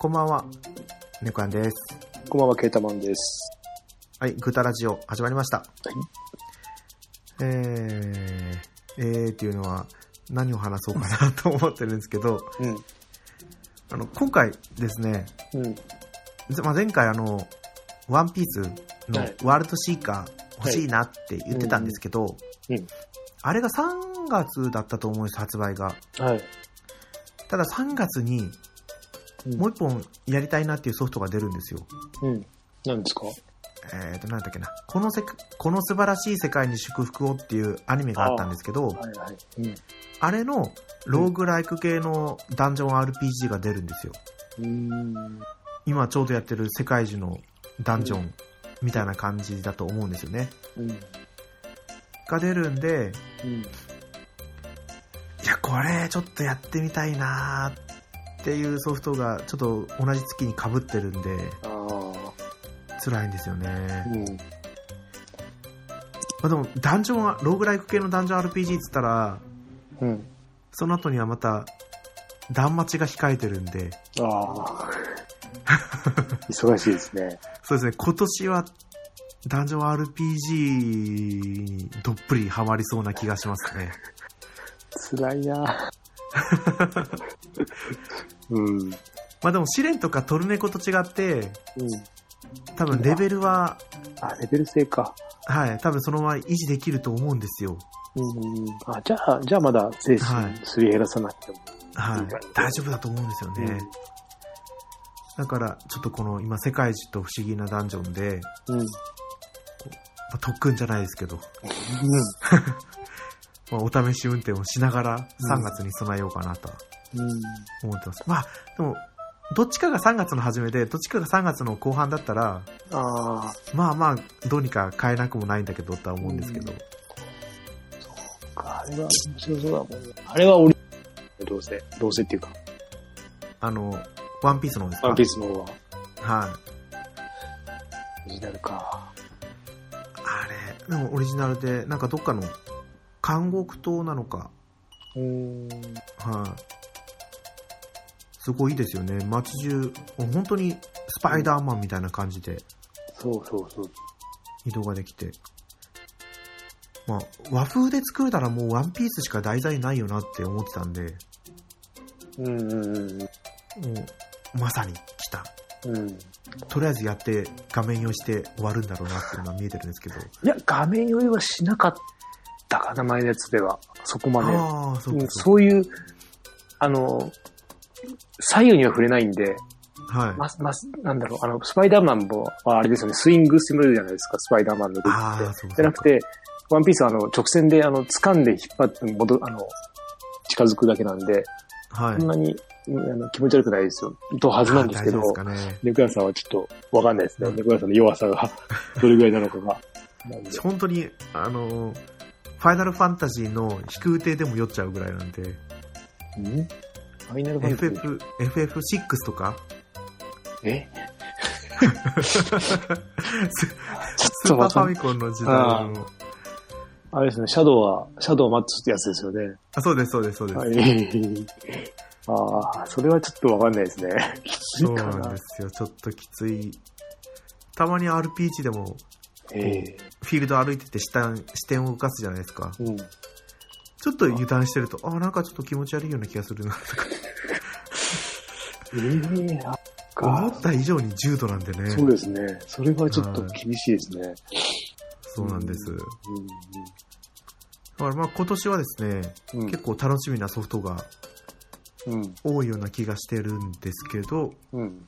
こんばんは、猫やんです。こんばんは、ケータマンです。はい、グータラジオ始まりました。はい。えー、えーっていうのは何を話そうかなと思ってるんですけど、うん。あの、今回ですね、うん。ぜまあ、前回あの、ワンピースのはいワールドシーカー欲しいなって言ってたんですけど、あれが3月だったと思うんです、発売が。はい。ただ3月にうんもう一本やりたいなっていうソフトが出るんですよ。うん。何ですか？えっ、と、なんだっけな。このせか、この素晴らしい世界に祝福をっていうアニメがあったんですけど、あはいはい。うん。れのローグライク系のダンジョン RPG が出るんですよ。うーん。今ちょうどやってる世界中のダンジョンみたいな感じだと思うんですよね。うん。が出るんで、うん。いや、これちょっとやってみたいなーっていうソフトがちょっと同じ月に被ってるんで。辛いんですよね。うん。まあでも、ダンジョンは、ローグライク系のダンジョン RPG っつったら、うん。その後にはまた、断末が控えてるんで、ああ。忙しいですね。そうですね、今年は、ダンジョン RPG にどっぷりハマりそうな気がしますね。辛いな うん。まあでも、試練とかトルネコと違って、うん。多分レベルは、あ、レベル制か。はい、多分そのまま維持できると思うんですよ。うん。あ、じゃあ、じゃあまだ精はい神すり減らさなくても。はいいい大丈夫だと思うんですよね。だから、ちょっとこの今、世界一と不思議なダンジョンで、うん。特訓じゃないですけど、まあ、お試し運転をしながら3月に備えようかなとはうん。思ってます。まあ、でも、どっちかが3月の初めで、どっちかが3月の後半だったら、ああ。まあまあ、どうにか変えなくもないんだけどとは思うんですけど。あれは面白そうだもんね。あれは俺、どうせ、どうせっていうか、あの、ワンピースの方ですか？ワンピースの方は、はい。オリジナルか。あれ、でもオリジナルで、なんかどっかの監獄島なのか、うーん。はい。すごいいいですよね。街中、本当にスパイダーマンみたいな感じでそうそうそう。移動ができて。まあ、和風で作るならもうワンピースしか題材ないよなって思ってたんで、うんうんうんもう、まさに来た。うん。うん。とりあえずやって画面用意して終わるんだろうなっていうのが見えてるんですけど。いや、画面用意はしなかったかな、前のやつでは。そこまで。ああ、そううんそういう、あの、左右には触れないんで、か。はい。ま、ま、なんだろう、あの、スパイダーマンも、ああれですよね、スイングしてもらうじゃないですか、スパイダーマンの動きって。じゃなくて、ワンピースはあの、直線で、あの、掴んで引っ張って戻、あの、近づくだけなんで、はい。そんなに、うんあの気持ち悪くないですよ。とはずなんですけど。ネクラさんはちょっとわかんないですね。うんネクラさんの弱さが どれぐらいなのかが。本当に、あの、ファイナルファンタジーの飛空艇でも酔っちゃうぐらいなんで、ん？ファイナルファンタジー FF、FF6 とか、え？スーパーファミコンの時代の、あれですね、シャドウは、シャドウマッツってやつですよね。あ、そうです、そうです、そうです。はい。ああ、それはちょっとわかんないですね。きついそうかななんで。すよ。ちょっときつい。たまに RPG でも、ええフィールド歩いてて下視点を動かすじゃないですか。うん。ちょっと油断してると、あ、なんかちょっと気持ち悪いような気がするな、とか。ええなんか、思った以上に重度なんでね。そうですね。それはちょっと厳しいですね。そうなんです。うだからまあ今年はですね、ん。うん。結構楽しみなソフトがうん。多いような気がしてるんですけど、うん。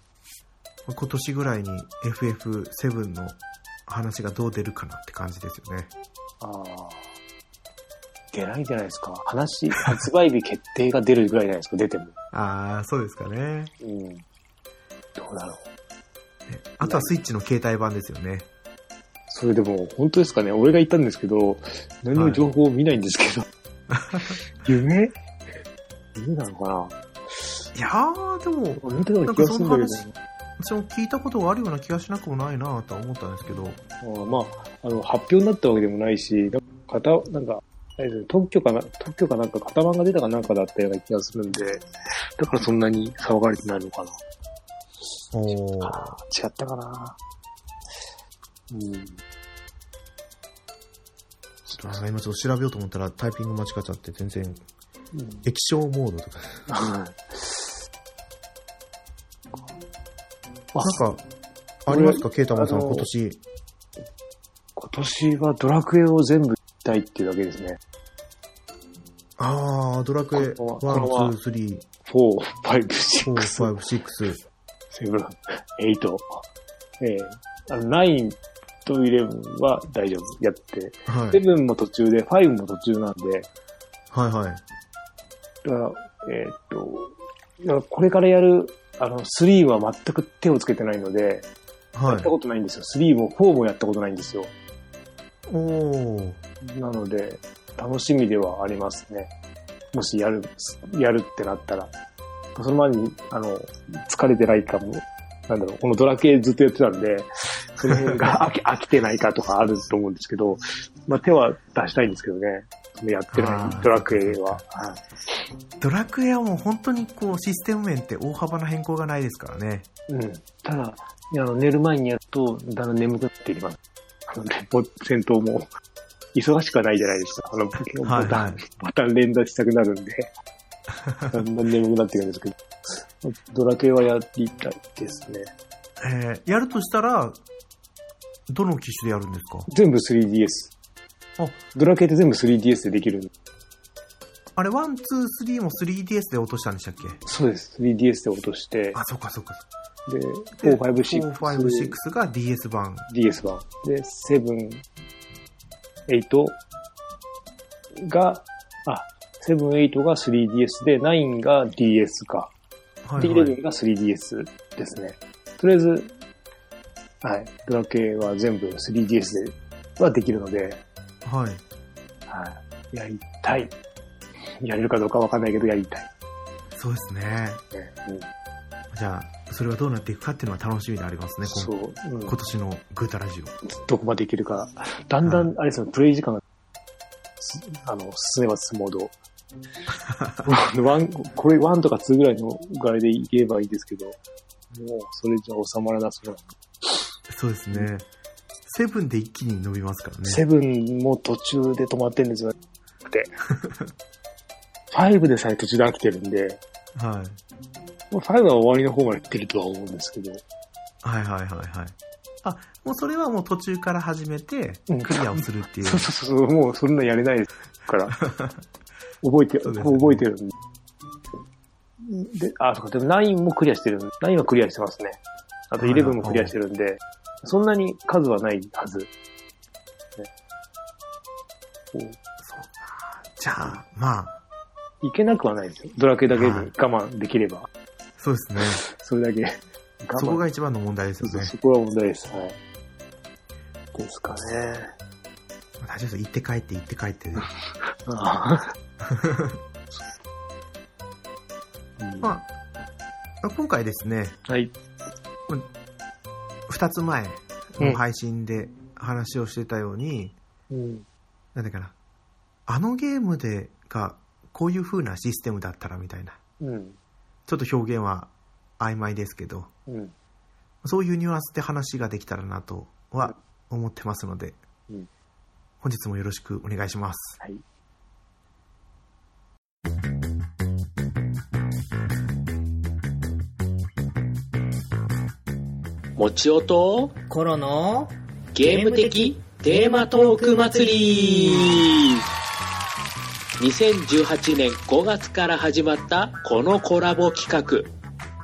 まあ今年ぐらいに FF7 の話がどう出るかなって感じですよね。ああ。出ないんじゃないですか。話、発売日決定が出るぐらいじゃないですか、出ても。ああ、そうですかね。うん。どうだろう。あとはスイッチの携帯版ですよね。それでも、本当ですかね俺が言ったんですけど、何も情報を見ないんですけど。夢？夢なのかいやー、でも、な見たような気がするんだけど。私も聞いたことがあるような気がしなくもないなとは思ったんですけど、あーまあ、あの、発表になったわけでもないし、なんか、型、なんか、あれですね特許かな、特許かなんか型番が出たかなんかだったような気がするんで、だからそんなに騒がれてないのかな。おー。あー違ったかな。うん。あ今ちょっと調べようと思ったらタイピング間違っちゃって全然、うん液晶モードとか。はいなんか、ありますか？ケイタマさん、今年。今年はドラクエを全部たいっていうだけですね。あー、ドラクエ、この1、このは2、3、4、5、4、6、5、6。7、8。ええあの、9と11は大丈夫。やって。はい。7も途中で、5も途中なんで、はいはい。だから、えーっと、だからこれからやる、あの、3は全く手をつけてないので、やはいった。ことないんですよ。3も4もやったことないんですよ。なので、楽しみではありますね。もしやる、やるってなったら。その前に、あの、疲れてないかも、なんだろう、このドラケずっとやってたんで、その辺が 飽き飽きてないかとかあると思うんですけど、まあ手は出したいんですけどね。やってないドラクエは。はいドラクエはもう本当にこうシステム面って大幅な変更がないですからね。うん。ただ、あの寝る前にやると、だんだん眠くなっていきます。戦闘も、忙しくはないじゃないですか。あの、ボタン、はいはいボタン連打したくなるんで、だんだん眠くなってくるんですけど、ドラクエはやりたいですね。えー、やるとしたら、どの機種でやるんですか？全部 3DS。あドラクエって全部 3DS でできるんあれ、1、2、3も 3DS で落としたんでしたっけ？そうです。3DS で落として、あ、そっかそっか。で、で4、5、6、4、5、6が DS 版。DS 版。で、7、8が、あ、7、8が 3DS で、9が DS か。で、はいはい。11が 3DS ですね。とりあえず、はい、ドラクエは全部 3DS ではできるので、はい。はい、やりたい。やれるかどうかわかんないけど、やりたい。そうですね。ねうん、じゃあ、それはどうなっていくかっていうのは楽しみでありますね、今そう、うん今年のグータラジオ。どこまでいけるか。だんだん、あれですよ、プレイ時間が、すあの、進めば進むほど、ワン、これ1とか2ぐらいのぐらいでいけばいいですけど、もう、それじゃ収まらなそうな。そうですね。セブンで一気に伸びますからね。セブンも途中で止まってるんですよ。って。5でさえ途中で飽きてるんで、はい。もう5は終わりの方まで行ってるとは思うんですけど、はいはいはいはい。あ、もうそれはもう途中から始めてうん、クリアをするっていう。そうそうそう、もうそんなやれないから。覚えて、ね覚えてるんで。で、あ、そうか、でも9もクリアしてる。9はクリアしてますね。あとはいはい11もクリアしてるんで、そんなに数はないはず。ねじゃあ、まあ、いけなくはないですよ。ドラクエだけに我慢できれば。そうですね。それだけ。そこが一番の問題ですよね。そこは問題です。はい。ですかね。大丈夫です。行って帰って行って帰ってで。ああうん まあ、今回ですね、はい。二つ前の配信で話をしてたように、うん。なんだかな、あのゲームでがこういう風なシステムだったらみたいな、うん。ちょっと表現は曖昧ですけど、うん。そういうニュアンスで話ができたらなとは思ってますので、うん本日もよろしくお願いします。はい。もちおとコロのゲーム的テーマトーク祭り2018年5月から始まったこのコラボ企画。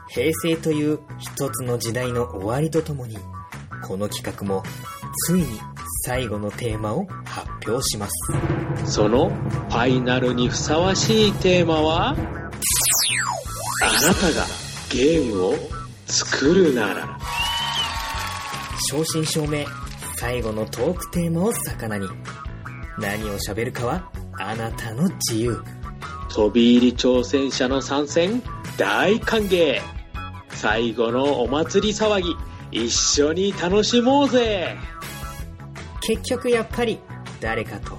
平成という一つの時代の終わりとともにこの企画もついに最後のテーマを発表します。そのファイナルにふさわしいテーマは？あなたがゲームを作るなら。正真正銘最後のトークテーマを魚に。何を喋るかはあなたの自由飛び入り挑戦者の参戦大歓迎最後のお祭り騒ぎ一緒に楽しもうぜ結局やっぱり誰かと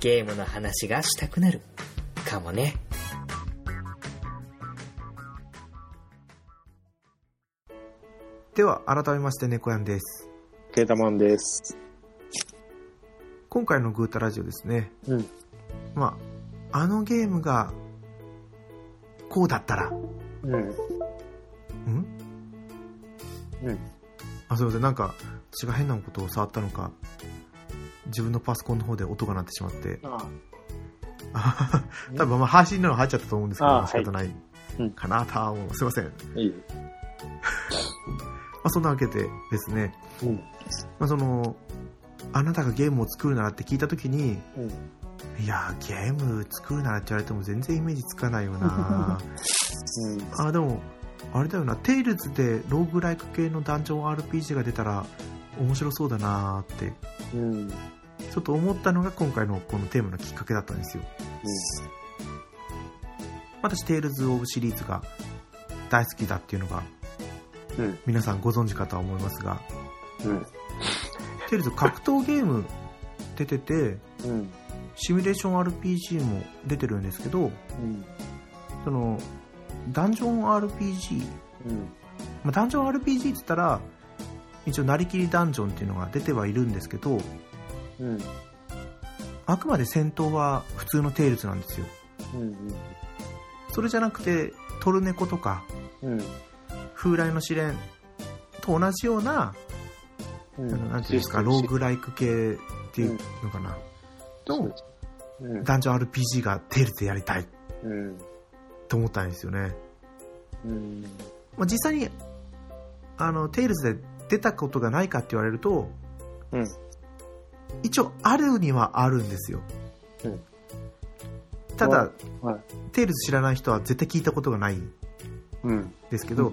ゲームの話がしたくなるかもねでは、改めまして、猫やんです。ケータマンです。今回のグータラジオですね。うん。まあ、あのゲームが、こうだったら、うん。ん？うん。あ、すいません。なんか、私が変なことを触ったのか、自分のパソコンの方で音が鳴ってしまって、ああ 多分まあ配信の入っちゃったと思うんですけど、あ仕方ないうんかなとは思う。すいません。まいい。あ、そんなわけでですね、うん。まあ、その、あなたがゲームを作るならって聞いたときに、うん。いやー、ゲーム作るならって言われても全然イメージつかないよな あ、でも、あれだよな、テイルズでローグライク系のダンジョン RPG が出たら面白そうだなーって、うん。うん。ちょっと思ったのが今回のこのテーマのきっかけだったんですよ。私、テイルズ・オブシリーズが大好きだっていうのが、うん皆さんご存知かとは思いますが、うん。テイルズ格闘ゲーム出てて、うん。シミュレーション RPG も出てるんですけど、うん。その、ダンジョン RPG、うん。まあ、ダンジョン RPG って言ったら、一応、なりきりダンジョンっていうのが出てはいるんですけど、うん。あくまで戦闘は普通のテイルズなんですよ。うん。それじゃなくて、トルネコとか、うん。風来の試練と同じような、うあのなんていうんですか、ローグライク系っていうのかな、と、うん。ダンジョン RPG がテイルズでやりたいうん。と思ったんですよね。うん。まあ、実際に、あの、テイルズで出たことがないかって言われると、うん。一応あるにはあるんですよ。うんただ、はい。テイルズ知らない人は絶対聞いたことがないんうん。ですけど、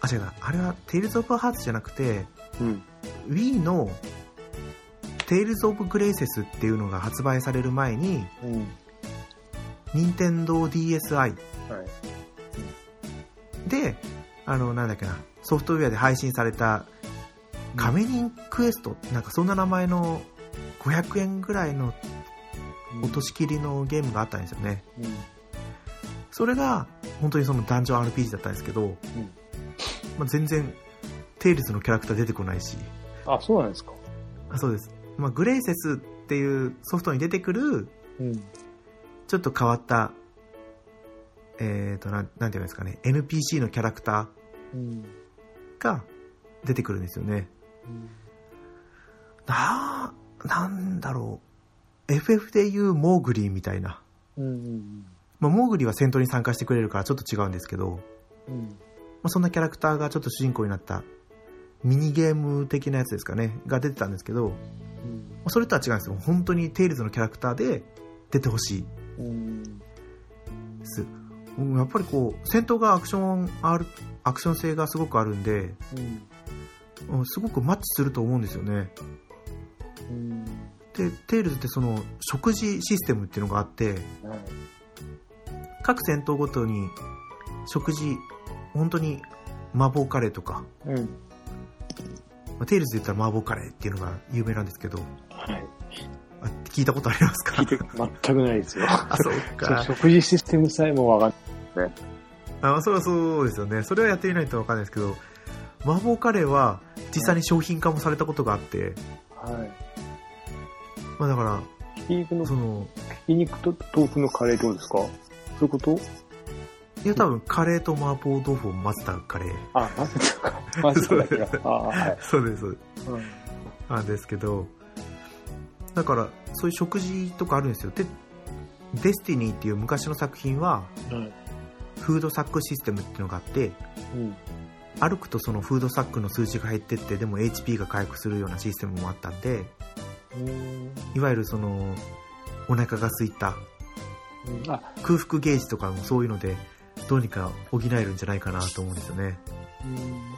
あ、違うな、あれはテイルズ・オブ・ハーツじゃなくて、うん。Wii のテイルズ・オブ・グレイセスっていうのが発売される前に、うん。任天堂 DSi はい。で、あの、なんだっけな、ソフトウェアで配信された、カメニンクエスト、なんかそんな名前の500円ぐらいの落とし切りのゲームがあったんですよね。うん。それが、本当にそのダンジョン RPG だったんですけど、まあ、全然、テイルズのキャラクター出てこないし、あ、そうなんですか。あそうです。まあ、グレイセスっていうソフトに出てくる、うん。ちょっと変わった、えーと、なん、なんていうんですかね、NPC のキャラクタうん。ーが出てくるんですよね。なあ、なんだろう。FF でいうモーグリーみたいな。うん。まあ、モーグリーは戦闘に参加してくれるからちょっと違うんですけど、うん。まあ、そんなキャラクターがちょっと主人公になったミニゲーム的なやつですかね、が出てたんですけど、まあそれとは違うんですよ。本当にテイルズのキャラクターで出てほしいうん。です。うんやっぱりこう、戦闘がアクション、R、アクション性がすごくあるんで、うん。うんすごくマッチすると思うんですよね。うん。で、テイルズってその食事システムっていうのがあって、はい。各戦闘ごとに食事、本当に麻婆カレーとか、うん。まあテイルズで言ったら麻婆カレーっていうのが有名なんですけど、はい。あ聞いたことありますか？聞いて、全くないですよ。あ、そうか。食事システムさえもわかんあ、それはそうですよね。それはやってみないとわかんないですけど、麻婆カレーは実際に商品化もされたことがあって、はい。まあだから、ひき肉の、その、ひき肉と豆腐のカレーってことですか？そういうこと？いや多分カレーと麻婆豆腐を混ぜたカレー。あ、混ぜたか。混ぜただけだ。あはい。そうです、そうです。うんなんですけど、だから、そういう食事とかあるんですよ。で、デスティニーっていう昔の作品は、はい。フードサックシステムっていうのがあって、うん。歩くとそのフードサックの数値が減ってって、でも HP が回復するようなシステムもあったんで、うんいわゆるその、お腹が空いたうんあ、空腹ゲージとかもそういうので、どうにか補えるんじゃないかなと思うんですよね。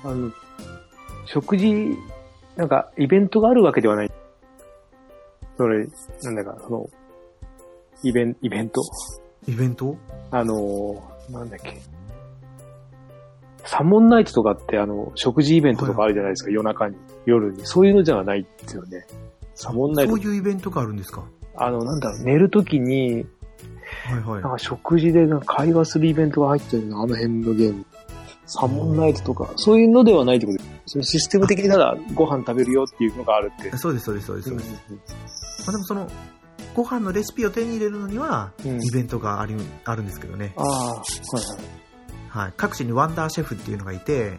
うんあの、食事、なんか、イベントがあるわけではない。それ、なんだか、その、イベン、イベントイベント？あの、なんだっけ。サモンナイトとかって、あの、食事イベントとかあるじゃないですか、夜中に、夜に。そういうのじゃないですよね。サモンナイトそう。いうイベントがあるんですか？あの、なんだろう、寝るときに、はいはいなん。か食事でなんか会話するイベントが入ってるの、あの辺のゲーム。サモンナイトとか、そういうのではないってことです。そのシステム的にただご飯食べるよっていうのがあるって。そうです、そうです、そうです。そうんまあ、でもその、ご飯のレシピを手に入れるのには、うんイベントがありあるんですけどね。ああ、はいはい。はい。各地にワンダーシェフっていうのがいて、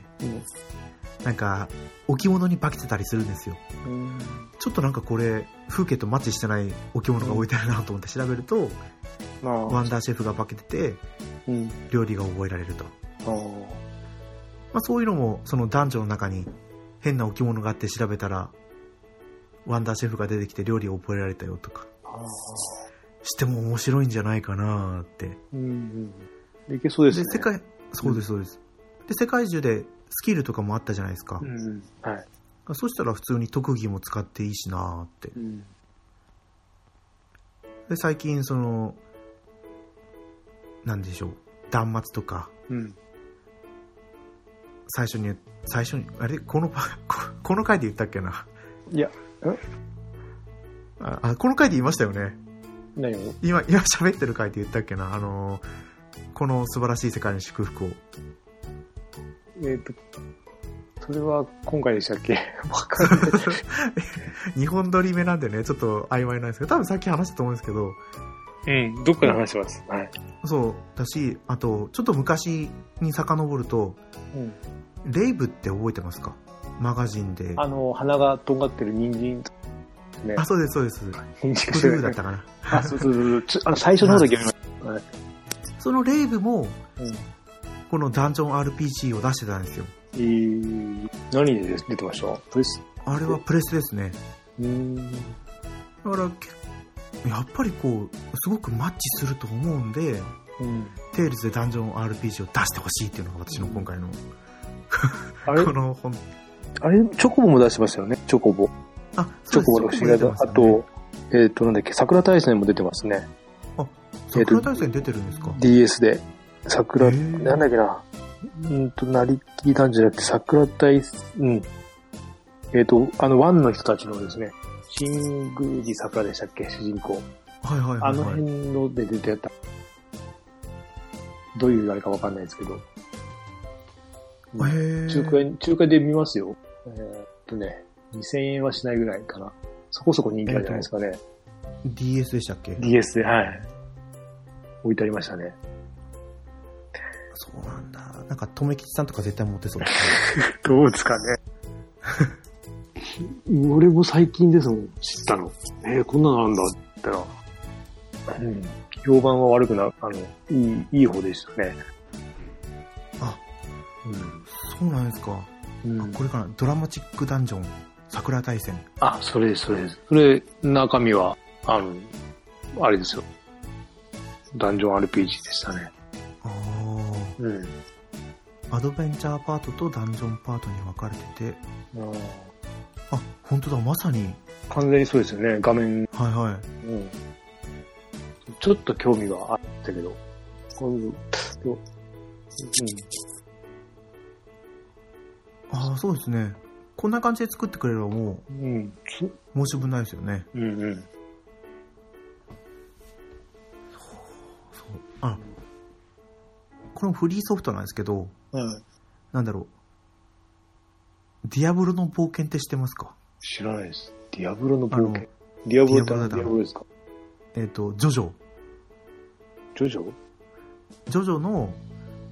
なんか、置物に化けてたりするんですよ。うんちょっとなんかこれ、風景とマッチしてない置物が置いてあるなと思って調べると、まあ、ワンダーシェフが化けてて、うん。料理が覚えられると。まあ、そういうのも、その男女の中に変な置物があって調べたら、ワンダーシェフが出てきて料理を覚えられたよとか。しても面白いんじゃないかなって。うんうん。いけそうですで、ね。世界、そうです、そうです。で、世界中でスキルとかもあったじゃないですかう。ん。はい。そしたら普通に特技も使っていいしなって。うん。で、最近、その、なんでしょう、断末とか、うん。最初に、最初に、あれ？このパ、こ この回で言ったっけな？いや、あ、あこの回で言いましたよね。何を？今、今喋ってる回で言ったっけな？あの、この素晴らしい世界に祝福を。えっ、と、それは今回でしたっけ？わかんない。日本撮り目なんでね、ちょっと曖昧なんですけど、多分さっき話したと思うんですけど、うん、どっかで話します。はい。そう、だし、あと、ちょっと昔に遡ると、うん。レイブって覚えてますか？マガジンで。ああの、鼻がとんがってる人参ですね。そうです、そうです。人参ブルーだったかな。あ、そうそうそう。あの、最初の方だけ読みまし そのレイブも、た。うん。このダンジョン RPG を出してたんですよ。えー、何で出てました？プレス？あれはプレスですね。うーん。だから、けやっぱりこう、すごくマッチすると思うんで、うん。テイルズでダンジョン RPG を出してほしいっていうのが私の今回の、あれ？この本、あれ、チョコボも出してましたよね？チョコボ。あ、チョコボの不思議な、ああと、えっ、と、なんだっけ、桜大戦も出てますね。桜大戦出てるんですか？DS で。桜、へーなんだっけな。うんと、なりきりなんじゃなくて、桜大、うん。えっ、と、あの、ワンの人たちのですね、新宮寺桜でしたっけ、主人公。はいはいはい、あのはい。辺ので出てた。どういうあれかわかんないですけど。へー中華屋、中華屋で見ますよ。えーっとね、2000円はしないぐらいかな。そこそこ人気あるじゃないですかね。DS でしたっけ？DS で、はい。置いてありましたね。そうなんだ。なんか、とめきちさんとか絶対持ってそうですね。どうですかね。俺も最近ですもん、知ったの。えー、こんなのあんだって言ったら。うん。評判は悪くな、あの、いい、いい方でしたね。あ、そうなんですか。うん。うん。これかな。ドラマチックダンジョン、桜大戦。あ、それです、それです。それ、中身は、あの、あれですよ。ダンジョン RPG でしたね。あうん。あ。アドベンチャーパートとダンジョンパートに分かれてて、あ、本当だ、まさに。完全にそうですよね、画面。はいはい。うん。ちょっと興味はあったけど、今度、でもああ、そうですね。こんな感じで作ってくれればもうん。うん。う申し分ないですよね。うんうん。これもフリーソフトなんですけど、はい。なんだろう。ディアブロの冒険って知ってますか？知らないです。ディアブロの冒険。ディアブロってディアブロだディアブロですか？えっ、と、ジョジョ。ジョジョ？ジョジョの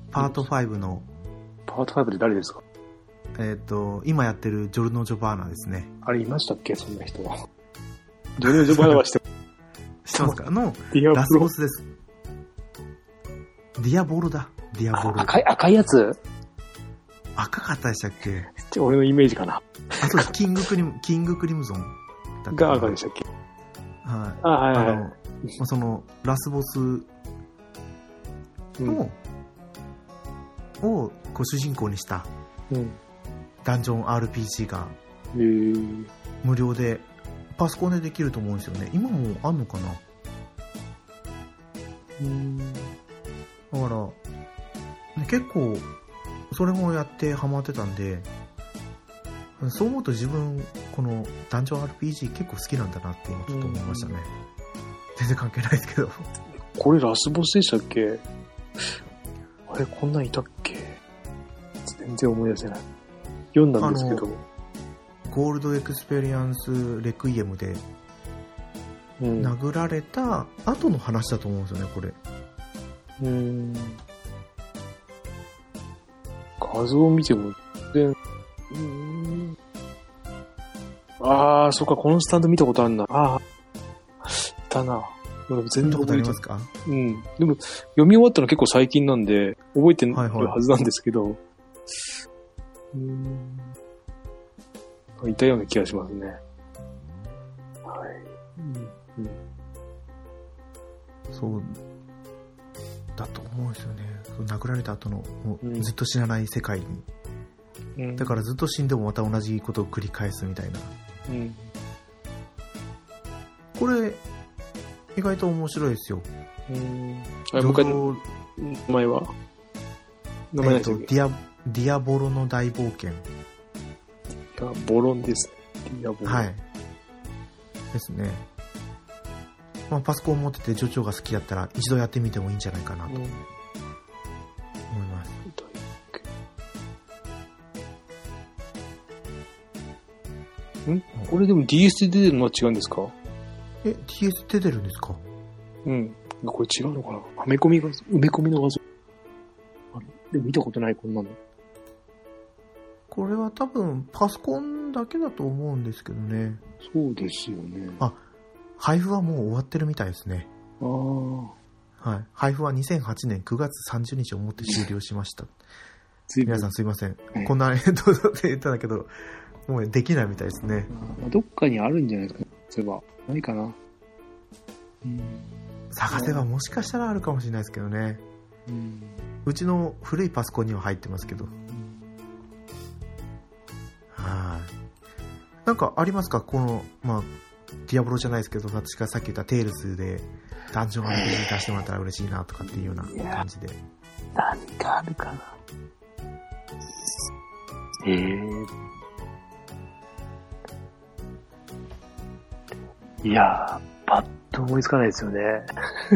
パート5の、パート5で誰ですか？えっ、と、今やってるジョルノ・ジョバーナですね。あれいましたっけ？そんな人は。ジョルジョバナはして 知ってますか？の、ディアラスボスです。ディアボルだ。ディアボル。赤い、赤いやつ？赤かったでしたっけ？ちょ俺のイメージかな。あ、そうです。キングクリム、キングクリムゾンだったが赤でしたっけ？はい。あ、はいはいあの、はまあその、ラスボスい。うんの、を、こう主人公にしたうん。ダンジョン RPG がえー、無料で、パソコンでできると思うんですよね。今もあんのかな？うん。だから、ね結構、それもやってハマってたんで、そう思うと自分、このダンジョン RPG 結構好きなんだなって今ちょっと思いましたね。全然関係ないですけど。これラスボスでしたっけ？あれ、こんなんいたっけ？全然思い出せない。読んだんですけど。ゴールドエクスペリアンスレクイエムでうん。殴られた後の話だと思うんですよね、これ。うん。画像を見ても全然、うん。ああ、そっか、このスタンド見たことあるな。ああ、だな。でも見全然覚えてますか？うん。でも、読み終わったの結構最近なんで、覚えてるはいはいはずなんですけど、うん。いたような気がしますね。はい。うん。そう。だと思うんですよね。殴られた後の、もううんずっと知らない世界に。うん。だからずっと死んでもまた同じことを繰り返すみたいな。うん。これ、意外と面白いですよ。うん。あ、もう一回、情名前は？名前えっと、ディア、ディアボロの大冒険。ボロンです。いや、ボロン。はい。ですね。まあ、パソコン持っててジョジョが好きだったら一度やってみてもいいんじゃないかなとうん。思います。ん？これでも DS で出てるのは違うんですか？え、TS 出てるんですか？うん。これ違うのかな？はめ込みが、埋め込みの画像。あれ？でも見たことない、こんなの。これは多分パソコンだけだと思うんですけどね。そうですよね。あ配布はもう終わってるみたいですね。はい。配布は2008年9月30日をもって終了しました。皆さんすいませんはい。こんな、えって言ったんだけど、もうできないみたいですね。どっかにあるんじゃないですかそういえば。ないかな。うん。探せばもしかしたらあるかもしれないですけどね。うん。うちの古いパソコンには入ってますけど。はい。なんかありますか？この、まあ、ディアブロじゃないですけど、私がさっき言ったテイルズで、ダンジョン RPG 出してもらったら嬉しいなとかっていうような感じで。何かあるかな。ええいやー、パッと思いつかないですよね。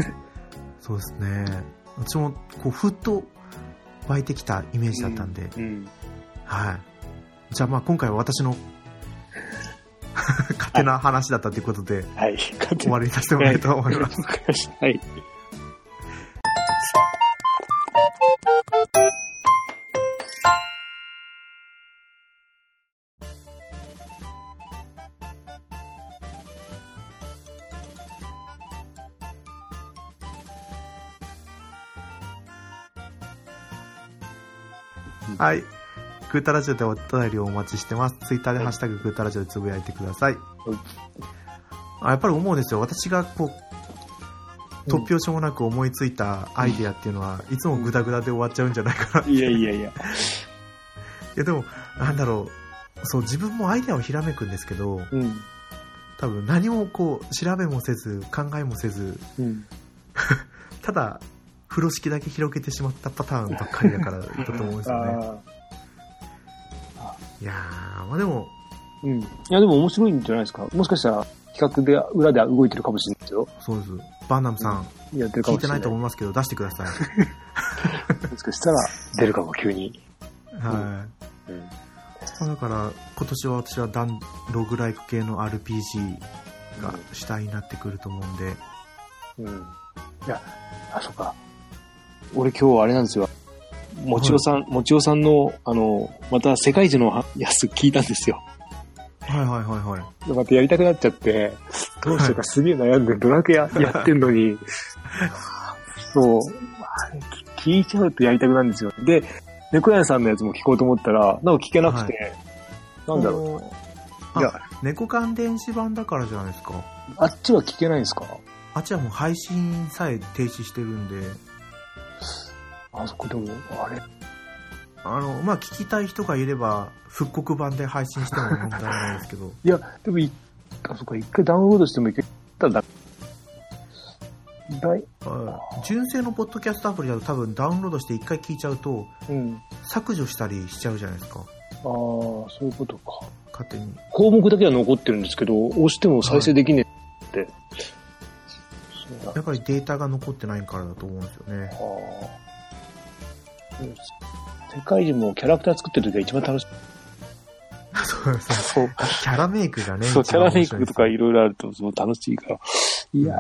そうですね。私も、こう、ふっと湧いてきたイメージだったんで、うん。はい。じゃあまあ今回は私の 勝手な話だったということで、はい。終わりにさせてもらいたいと思います。はい。はい。グータラジオでお便りをお待ちしてます。ツイッターでハッシュタググータラジオでつぶやいてください。あやっぱり思うんですよ。私がこう、突拍子もなく思いついたアイディアっていうのは、いつもグダグダで終わっちゃうんじゃないかな。いいやいやいや。やでも、なんだろう。そう、自分もアイディアをひらめくんですけど、うん。多分何もこう、調べもせず、考えもせず、うん。ただ、風呂敷だけ広げてしまったパターンばっかりだからだと思うんですよね。あいやー、まあでも、ーうん。いや、でも面白いんじゃないですか？もしかしたら、企画で裏で動いてるかもしれないですよ。そうです。バンナムさん、やってるか聞いてない。と思いますけど、出してください。もしかしたら、出るかも、急に。はい。うん。まあだから、今年は私はダンログライク系の RPG が主体になってくると思うんで、うん。いや、あ、そっか。俺今日あれなんですよ。もちおさん、もちおさんの、あの、また世界一のやつ聞いたんですよ。はいはいはいはい。でまたやりたくなっちゃって、どうしようかすげえ悩んで、ドラクエややってんのに、そう、聞いちゃうとやりたくなるんですよ。で、猫屋さんのやつも聞こうと思ったら、なんか聞けなくて、なんだろう。う。いやあ、猫缶電子版だからじゃないですか。あっちは聞けないんですか？あっちはもう配信さえ停止してるんで、あそこでも、あれ？あの、まあ聞きたい人がいれば、復刻版で配信しても問題ないですけど、いや、でもい、あ、そっか、一回ダウンロードしてもいけたらだ、だい、あ純正のポッドキャストアプリだと多分ダウンロードして一回聞いちゃうと、うん。削除したりしちゃうじゃないですか。ああ、そういうことか。勝手に。項目だけは残ってるんですけど、押しても再生できねえって。そうだ。やっぱりデータが残ってないからだと思うんですよね。ああ。世界人もキャラクター作ってる時が一番楽しい。そうそうそう。キャラメイクがね、そう、キャラメイクとかいいろいろあると、楽しいから。いや、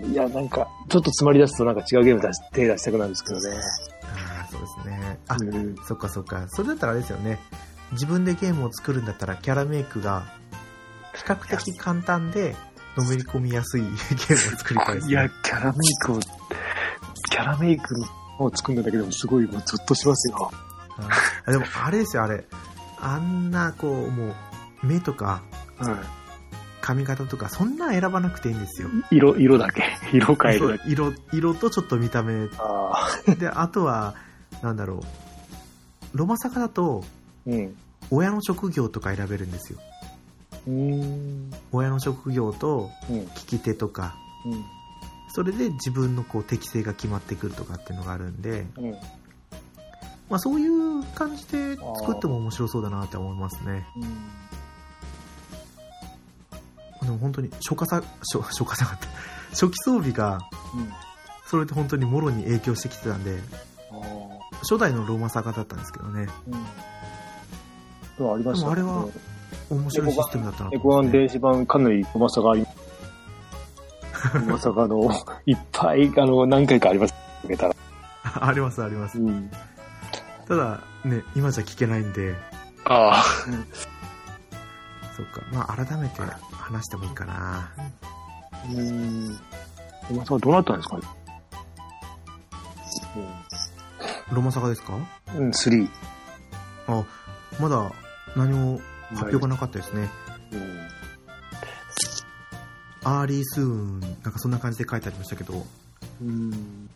いや、なんか、ちょっと詰まり出すとなんか違うゲーム出し手出したくなるんですけどね。ああ、そうですね。あ、うん。そっかそっか。それだったらあれですよね。自分でゲームを作るんだったら、キャラメイクが比較的簡単で、のめり込みやすいゲームを作りたいです、ね。いや、キャラメイクを、キャラメイクを作るんだけでもすごいもうゾッとしますよ。あでも、あれですよ、あれ。あんな、こう、もう、目とか、うん。髪型とか、そんな選ばなくていいんですよ。色、色だけ。色変えるだけ。色、色とちょっと見た目。ああ。で、あとは、なんだろう。ロマサカだと、うん。親の職業とか選べるんですよ。うーん。親の職業と、うん。利き手とか、うん。それで自分のこう適性が決まってくるとかっていうのがあるんで、うん。まあそういう感じで作っても面白そうだなって思いますね。でも本当に初夏さ、初初夏さがって、初期装備が、うん。それで本当にもろに影響してきてたんで。初代のローマサガだったんですけどね、うん。ありましたでもあれは面白いシステムだったなとエコワン電子版かなりうまさがありま さかの、いっぱい、あの、何回かあります。たら。ありますあります。ん。ただ、ね、今じゃ聞けないんで、ああ。そっか、まあ改めて話してもいいかな。うん。ロマサガどうなったんですか？ねロマサガですか？うん、3。あ、まだ何も発表がなかったですね。うん。 early soon、なんかそんな感じで書いてありましたけど、うん。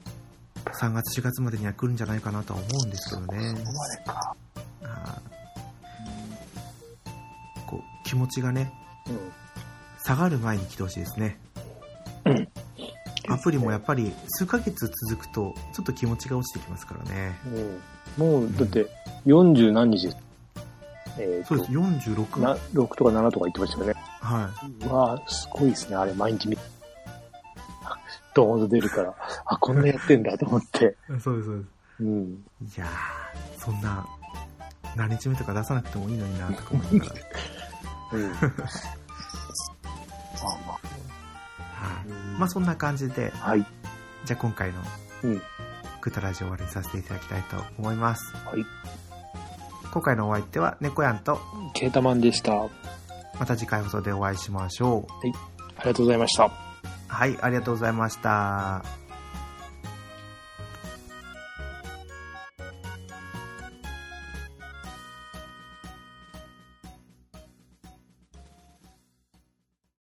3月4月までには来るんじゃないかなとは思うんですけどね。ここまでか。あーこう気持ちがね、うん。下がる前に来てほしいですね。アプリもやっぱり数ヶ月続くと、ちょっと気持ちが落ちてきますからね。うん。もう、だって、40何日です。えそうです、46。な6とか7とか言ってましたよね。はわあ、すごいですね。あれ、毎日見 ドーンと出るから、あ、こんなやってんだと思って。い。そうです、そうでうん。す。いやー、そんな、何日目とか出さなくてもいいのにな、とか思いながら。うん。まあまはい。あ。まあそんな感じで、はい。じゃあ今回のうん。グタラジオ終わりにさせていただきたいと思います。はい。今回のお相手は猫やんと、ケータマンでした。あまた次回放送でお会いしましょう。りがとうございました。はい、ありがとうございました。